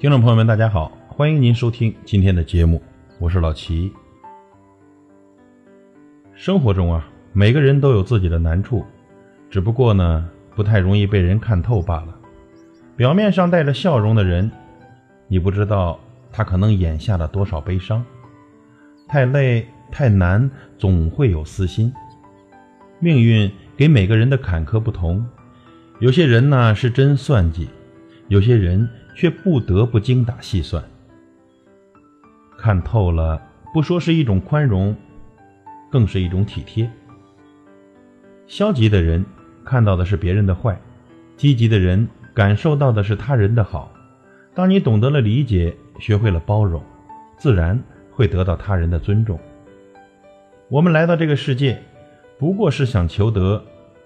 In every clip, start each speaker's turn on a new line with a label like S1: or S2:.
S1: 听众朋友们，大家好，欢迎您收听今天的节目，我是老齐。生活中啊，每个人都有自己的难处，只不过呢，不太容易被人看透罢了。表面上带着笑容的人，你不知道他可能眼下的多少悲伤。太累太难，总会有私心。命运给每个人的坎坷不同，有些人呢是真算计，有些人。却不得不精打细算，看透了，不说是一种宽容，更是一种体贴。消极的人看到的是别人的坏，积极的人感受到的是他人的好。当你懂得了理解，学会了包容，自然会得到他人的尊重。我们来到这个世界，不过是想求得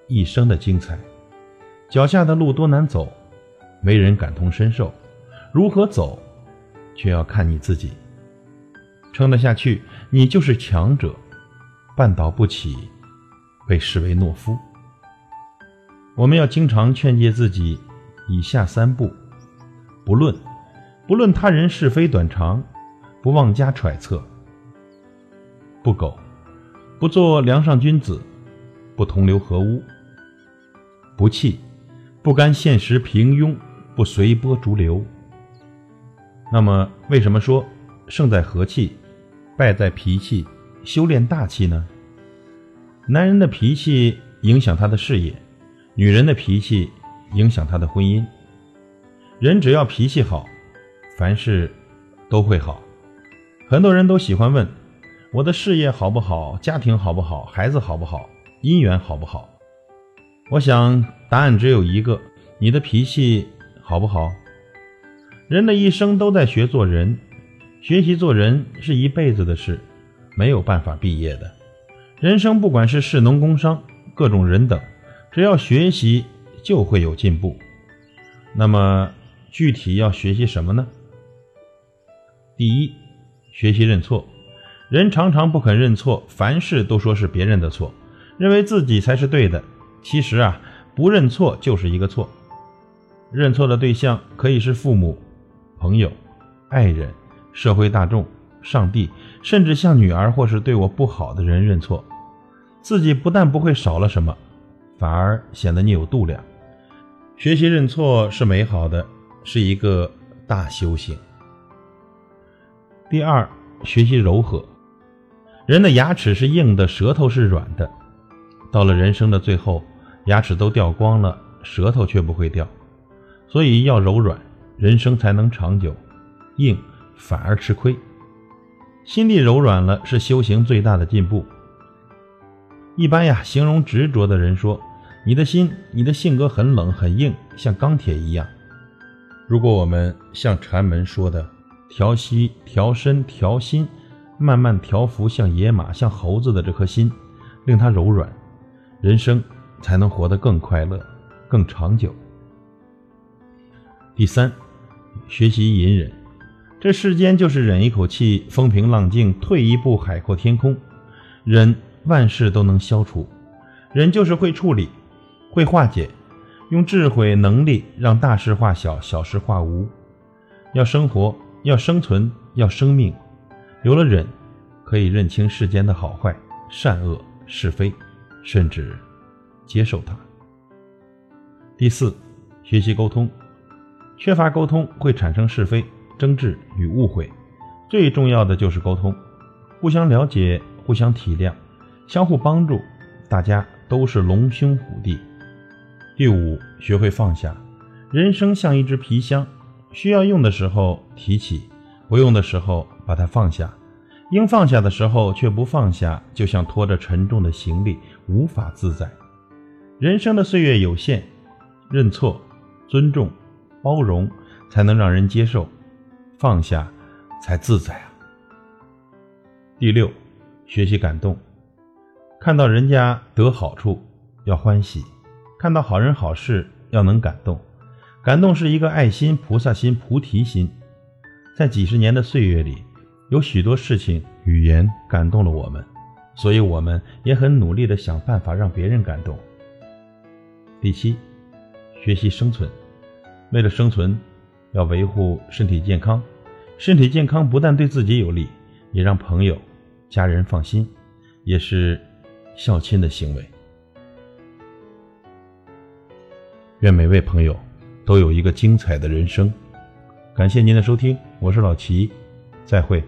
S1: 一生的精彩。脚下的路多难走，没人感同身受。如何走，却要看你自己。撑得下去，你就是强者；绊倒不起，被视为懦夫。我们要经常劝诫自己以下三步：不论，不论他人是非短长，不妄加揣测；不苟，不做梁上君子，不同流合污；不弃，不甘现实平庸，不随波逐流。那么，为什么说胜在和气，败在脾气？修炼大气呢？男人的脾气影响他的事业，女人的脾气影响他的婚姻。人只要脾气好，凡事都会好。很多人都喜欢问：我的事业好不好？家庭好不好？孩子好不好？姻缘好不好？我想答案只有一个：你的脾气好不好？人的一生都在学做人，学习做人是一辈子的事，没有办法毕业的。人生不管是士农工商，各种人等，只要学习就会有进步。那么具体要学习什么呢？第一，学习认错。人常常不肯认错，凡事都说是别人的错，认为自己才是对的。其实啊，不认错就是一个错。认错的对象可以是父母。朋友、爱人、社会大众、上帝，甚至向女儿或是对我不好的人认错，自己不但不会少了什么，反而显得你有度量。学习认错是美好的，是一个大修行。第二，学习柔和。人的牙齿是硬的，舌头是软的，到了人生的最后，牙齿都掉光了，舌头却不会掉，所以要柔软。人生才能长久，硬反而吃亏。心地柔软了，是修行最大的进步。一般呀，形容执着的人说：“你的心，你的性格很冷很硬，像钢铁一样。”如果我们像禅门说的“调息、调身、调心”，慢慢调服像野马、像猴子的这颗心，令它柔软，人生才能活得更快乐、更长久。第三。学习隐忍，这世间就是忍一口气，风平浪静；退一步，海阔天空。忍，万事都能消除。忍就是会处理，会化解，用智慧能力让大事化小，小事化无。要生活，要生存，要生命。有了忍，可以认清世间的好坏、善恶、是非，甚至接受它。第四，学习沟通。缺乏沟通会产生是非、争执与误会，最重要的就是沟通，互相了解、互相体谅、相互帮助，大家都是龙兄虎弟。第五，学会放下。人生像一只皮箱，需要用的时候提起，不用的时候把它放下。应放下的时候却不放下，就像拖着沉重的行李，无法自在。人生的岁月有限，认错、尊重。包容才能让人接受，放下才自在啊。第六，学习感动，看到人家得好处要欢喜，看到好人好事要能感动。感动是一个爱心、菩萨心、菩提心。在几十年的岁月里，有许多事情、语言感动了我们，所以我们也很努力的想办法让别人感动。第七，学习生存。为了生存，要维护身体健康。身体健康不但对自己有利，也让朋友、家人放心，也是孝亲的行为。愿每位朋友都有一个精彩的人生。感谢您的收听，我是老齐，再会。